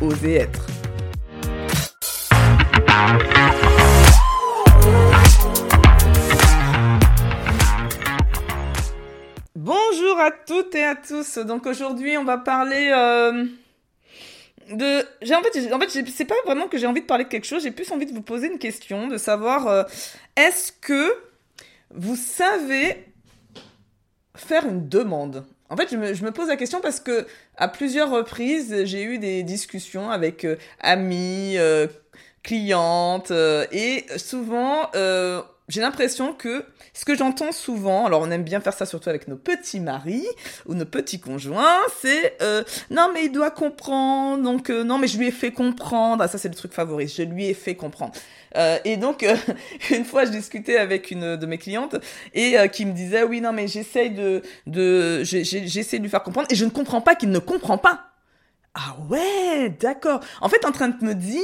Oser être. Bonjour à toutes et à tous. Donc aujourd'hui, on va parler euh, de. En fait, en fait, c'est pas vraiment que j'ai envie de parler de quelque chose. J'ai plus envie de vous poser une question, de savoir euh, est-ce que vous savez faire une demande? En fait, je me, pose la question parce que à plusieurs reprises, j'ai eu des discussions avec euh, amis, euh, clientes, euh, et souvent, j'ai l'impression que ce que j'entends souvent, alors on aime bien faire ça surtout avec nos petits maris ou nos petits conjoints, c'est non mais il doit comprendre, donc non mais je lui ai fait comprendre, ah, ça c'est le truc favori, je lui ai fait comprendre. Euh, et donc, euh, une fois, je discutais avec une de mes clientes et euh, qui me disait, oui, non, mais j'essaye de, de, j'essaie de lui faire comprendre et je ne comprends pas qu'il ne comprend pas. Ah ouais, d'accord. En fait, en train de me dire,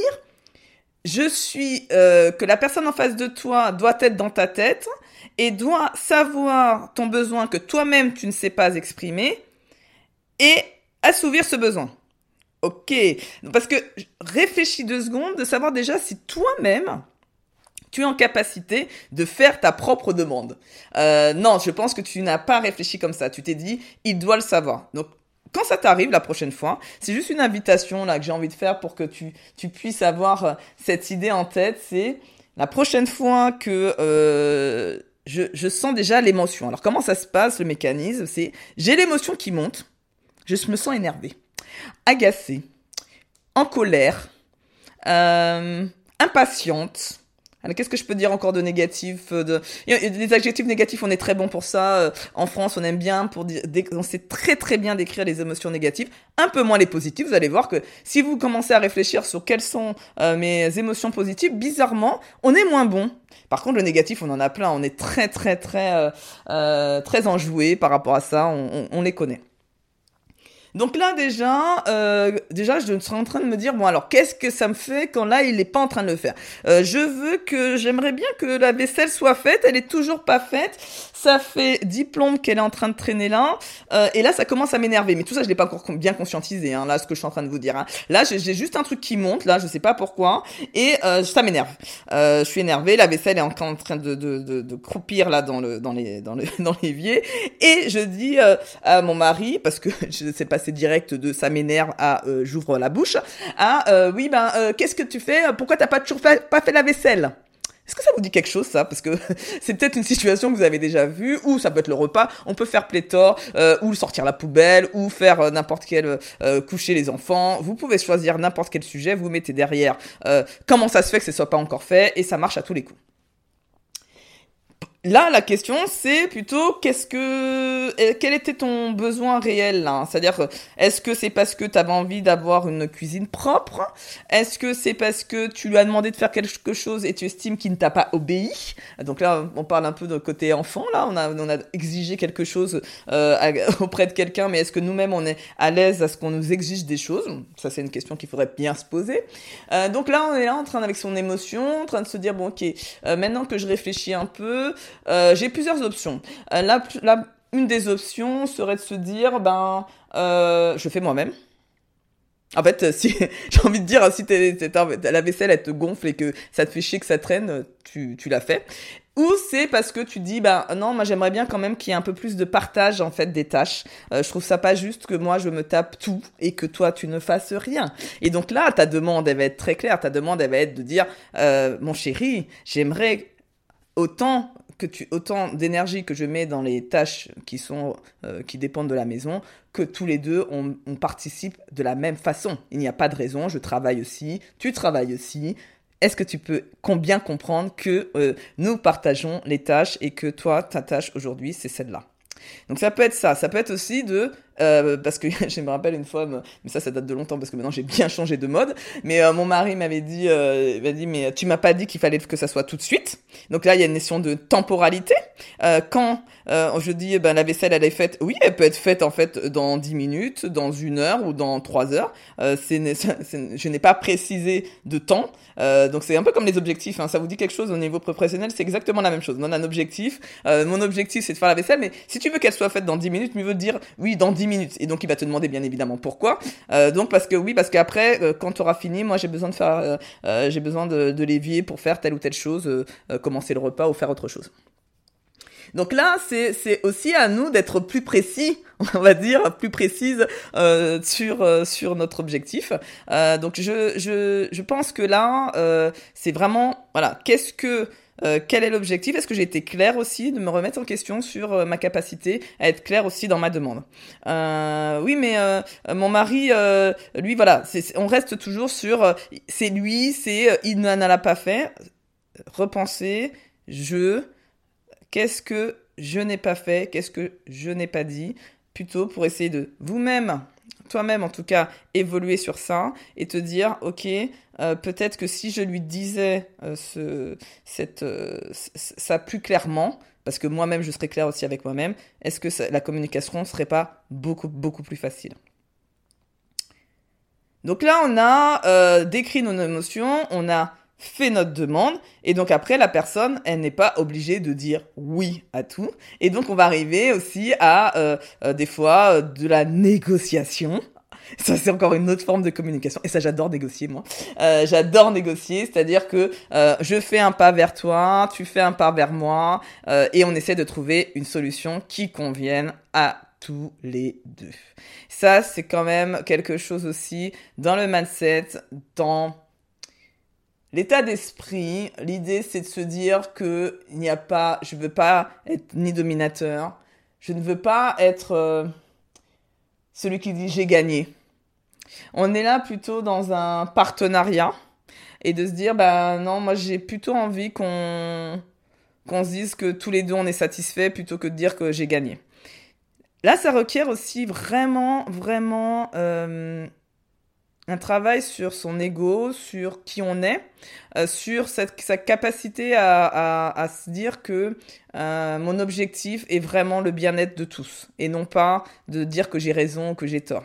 je suis que la personne en face de toi doit être dans ta tête et doit savoir ton besoin que toi-même tu ne sais pas exprimer et assouvir ce besoin. Ok, parce que réfléchis deux secondes de savoir déjà si toi-même tu es en capacité de faire ta propre demande. Euh, non, je pense que tu n'as pas réfléchi comme ça. Tu t'es dit, il doit le savoir. Donc, quand ça t'arrive la prochaine fois, c'est juste une invitation là que j'ai envie de faire pour que tu, puisses avoir euh, cette idée en tête. C'est la prochaine fois que euh, je, sens déjà l'émotion. Alors, comment ça se passe le mécanisme? C'est j'ai l'émotion qui monte, je me sens énervé agacée, en colère, euh, impatiente. Qu'est-ce que je peux dire encore de négatif euh, de... Les adjectifs négatifs, on est très bon pour ça. Euh, en France, on aime bien, pour on sait très très bien décrire les émotions négatives. Un peu moins les positives. Vous allez voir que si vous commencez à réfléchir sur quelles sont mes émotions positives, bizarrement, on est moins bon. Par contre, le négatif, on en a plein. On est très très très très enjoué par rapport à ça. on les connaît. Donc là déjà, euh, déjà je suis en train de me dire bon alors qu'est-ce que ça me fait quand là il n'est pas en train de le faire? Euh, je veux que j'aimerais bien que la vaisselle soit faite, elle est toujours pas faite. Ça fait dix plombes qu'elle est en train de traîner là, euh, et là ça commence à m'énerver. Mais tout ça je l'ai pas encore bien conscientisé. Hein, là ce que je suis en train de vous dire. Hein. Là j'ai juste un truc qui monte là, je sais pas pourquoi, et euh, ça m'énerve. Je suis énervé, la vaisselle est encore en train de, de, de, de croupir là dans le dans les dans le dans l'évier, et je dis à mon mari parce que je sais pas direct de ça m'énerve à euh, j'ouvre la bouche à euh, oui ben euh, qu'est-ce que tu fais Pourquoi t'as pas toujours pas fait la vaisselle? Est-ce que ça vous dit quelque chose ça? Parce que c'est peut-être une situation que vous avez déjà vue, ou ça peut être le repas, on peut faire pléthore, ou sortir la poubelle, ou faire n'importe quel coucher les enfants. Vous pouvez choisir n'importe quel sujet, vous mettez derrière comment ça se fait que ce soit pas encore fait, et ça marche à tous les coups. Là, la question, c'est plutôt qu'est-ce que, euh, quel était ton besoin réel là? C'est-à-dire, est-ce que c'est parce que tu avais envie d'avoir une cuisine propre? Est-ce que c'est parce que tu lui as demandé de faire quelque chose et tu estimes qu'il ne t'a pas obéi? Donc là, on parle un peu de côté enfant. Là, on a, on a exigé quelque chose euh, auprès de quelqu'un, mais est-ce que nous-mêmes on est à l'aise à ce qu'on nous exige des choses? Ça, c'est une question qu'il faudrait bien se poser. Euh, donc là, on est là en train avec son émotion, en train de se dire bon, ok, euh, maintenant que je réfléchis un peu. Euh, j'ai plusieurs options. Euh, la, une des options serait de se dire, ben, euh, je fais moi-même. En fait, si j'ai envie de dire, si la vaisselle elle te gonfle et que ça te fait chier que ça traîne, tu, tu la fais. Ou c'est parce que tu dis, ben non, moi j'aimerais bien quand même qu'il y ait un peu plus de partage en fait des tâches. je trouve ça pas juste que moi je me tape tout et que toi tu ne fasses rien. Et donc là, ta demande elle va être très claire. Ta demande elle va être de dire, mon chéri, j'aimerais autant que tu autant d'énergie que je mets dans les tâches qui sont euh, qui dépendent de la maison que tous les deux on, participe de la même façon. Il n'y a pas de raison. Je travaille aussi, tu travailles aussi. Est-ce que tu peux bien comprendre que euh, nous partageons les tâches et que toi ta tâche aujourd'hui c'est celle-là? Donc ça peut être ça. Ça peut être aussi de euh, parce que je me rappelle une fois, mais ça, ça date de longtemps parce que maintenant j'ai bien changé de mode. Mais euh, mon mari m'avait dit, euh, dit, mais tu m'as pas dit qu'il fallait que ça soit tout de suite. Donc là, il y a une notion de temporalité. Euh, quand je dis, ben la vaisselle elle est faite, oui, elle peut être faite en fait dans 10 minutes, dans une heure ou dans trois heures. c'est, je n'ai pas précisé de temps. donc c'est un peu comme les objectifs. Hein. Ça vous dit quelque chose au niveau professionnel, c'est exactement la même chose. On a un objectif. mon objectif c'est de faire la vaisselle, mais si tu veux qu'elle soit faite dans 10 minutes, mieux veut dire oui dans 10 minutes. Et donc il va te demander bien évidemment pourquoi. Euh, donc parce que oui, parce qu'après, euh, quand tu auras fini, moi j'ai besoin de faire, euh, j'ai besoin de, l'évier pour faire telle ou telle chose, commencer le repas ou faire autre chose. Donc là, c'est aussi à nous d'être plus précis, on va dire, plus précise sur sur notre objectif. Donc je, je je pense que là, c'est vraiment voilà, qu'est-ce que euh, quel est l'objectif? Est-ce que j'ai été clair aussi de me remettre en question sur euh, ma capacité à être clair aussi dans ma demande? Euh, Oui, mais mon mari, lui, voilà, on reste toujours sur c'est lui, c'est il n'en a pas fait. Repenser, je, qu'est-ce que je n'ai pas fait, qu'est-ce que je n'ai pas dit, plutôt pour essayer de vous-même toi-même en tout cas évoluer sur ça et te dire ok euh, peut-être que si je lui disais euh, ce, cette, euh, ça plus clairement parce que moi-même je serais clair aussi avec moi-même est-ce que la communication serait pas beaucoup beaucoup plus facile? Donc là on a décrit nos émotions on a fait notre demande. Et donc après la personne elle n'est pas obligée de dire oui à tout. Et donc on va arriver aussi à euh, euh, des fois euh, de la négociation. Ça c'est encore une autre forme de communication. Et ça j'adore négocier moi. J'adore négocier. C'est-à-dire que je fais un pas vers toi tu fais un pas vers moi et on essaie de trouver une solution qui convienne à tous les deux. Ça c'est quand même quelque chose aussi dans le mindset dans L'état d'esprit, l'idée c'est de se dire que il n'y a pas, je veux pas être ni dominateur, je ne veux pas être euh, celui qui dit j'ai gagné. On est là plutôt dans un partenariat et de se dire bah non, moi j'ai plutôt envie qu'on se dise que tous les deux on est satisfait plutôt que de dire que j'ai gagné. Là, ça requiert aussi vraiment, vraiment euh, un travail sur son ego, sur qui on est, euh, sur cette, sa capacité à, à, à, se dire que euh, mon objectif est vraiment le bien-être de tous et non pas de dire que j'ai raison ou que j'ai tort.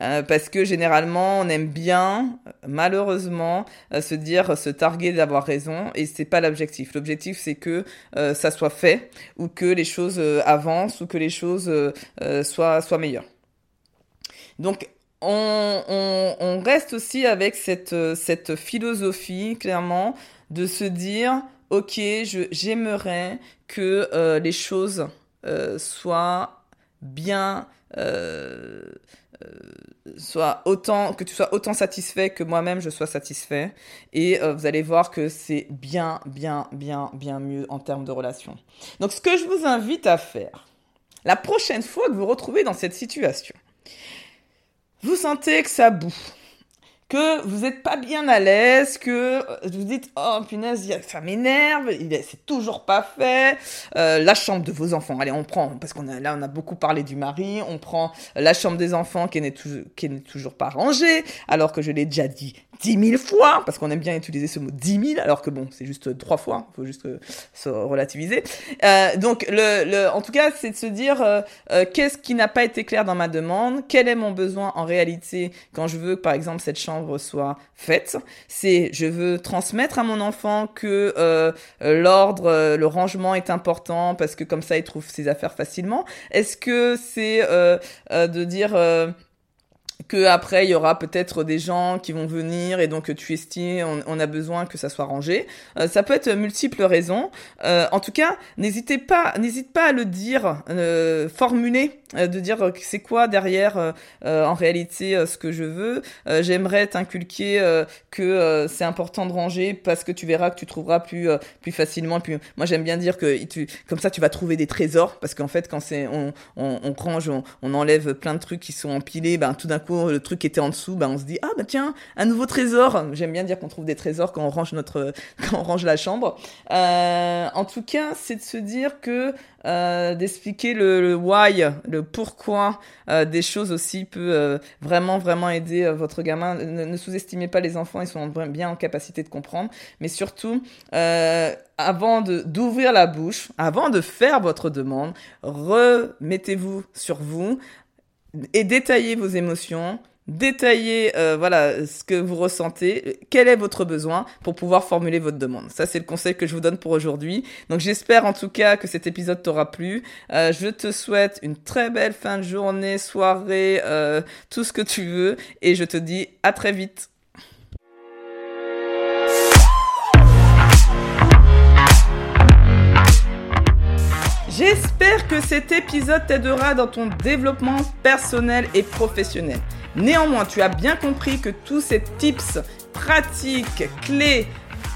Euh, parce que généralement on aime bien, malheureusement, euh, se dire, se targuer d'avoir raison et c'est pas l'objectif. L'objectif c'est que euh, ça soit fait ou que les choses avancent ou que les choses soient, soient meilleures. Donc on, reste aussi avec cette, philosophie, clairement, de se dire, ok, j'aimerais que euh, les choses euh, soient bien, euh, soient autant, que tu sois autant satisfait que moi-même je sois satisfait. Et vous allez voir que c'est bien, bien, bien, bien mieux en termes de relation. Donc, ce que je vous invite à faire, la prochaine fois que vous vous retrouvez dans cette situation, vous sentez que ça bouffe, que vous n'êtes pas bien à l'aise, que vous dites oh punaise ça m'énerve, c'est toujours pas fait. Euh, la chambre de vos enfants, allez on prend parce qu'on là on a beaucoup parlé du mari, on prend la chambre des enfants qui n'est toujours pas rangée, alors que je l'ai déjà dit dix mille fois parce qu'on aime bien utiliser ce mot dix mille alors que bon c'est juste trois fois, il faut juste euh, se relativiser. Euh, donc le, le en tout cas c'est de se dire euh, euh, qu'est-ce qui n'a pas été clair dans ma demande, quel est mon besoin en réalité quand je veux que par exemple cette chambre soit faite? C'est je veux transmettre à mon enfant que euh, l'ordre, le rangement est important parce que comme ça il trouve ses affaires facilement. Est-ce que c'est de dire que après il y aura peut-être des gens qui vont venir et donc tu estimes on, on a besoin que ça soit rangé. Euh, ça peut être multiples raisons. Euh, en tout cas, n'hésitez pas, n'hésite pas à le dire, euh, formuler, euh, de dire c'est quoi derrière euh, en réalité ce que je veux. J'aimerais t'inculquer que c'est important de ranger parce que tu verras que tu trouveras plus plus facilement. Puis moi j'aime bien dire que tu, comme ça tu vas trouver des trésors parce qu'en fait quand c'est on, on, on range, on, on enlève plein de trucs qui sont empilés, ben tout d'un coup le truc était en dessous, bah on se dit ah bah tiens un nouveau trésor. J'aime bien dire qu'on trouve des trésors quand on range notre quand on range la chambre. Euh, en tout cas, c'est de se dire que euh, d'expliquer le, why, le pourquoi euh, des choses aussi peut vraiment vraiment aider votre gamin. Ne, ne sous-estimez pas les enfants, ils sont bien en capacité de comprendre, mais surtout avant d'ouvrir la bouche, avant de faire votre demande, remettez-vous sur vous et détaillez vos émotions détaillez euh, voilà ce que vous ressentez, quel est votre besoin pour pouvoir formuler votre demande. Ça c'est le conseil que je vous donne pour aujourd'hui. Donc j'espère en tout cas que cet épisode t'aura plu. Euh, je te souhaite une très belle fin de journée, soirée, euh, tout ce que tu veux et je te dis à très vite. J'espère que cet épisode t'aidera dans ton développement personnel et professionnel. Néanmoins, tu as bien compris que tous ces tips, pratiques, clés,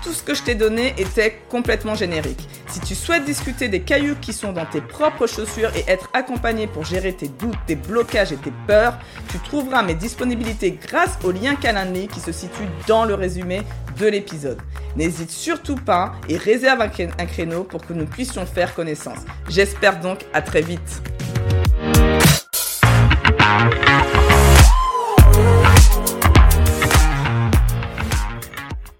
tout ce que je t'ai donné était complètement générique. Si tu souhaites discuter des cailloux qui sont dans tes propres chaussures et être accompagné pour gérer tes doutes, tes blocages et tes peurs, tu trouveras mes disponibilités grâce au lien Calendly qui se situe dans le résumé de l'épisode. N'hésite surtout pas et réserve un créneau pour que nous puissions faire connaissance. J'espère donc à très vite.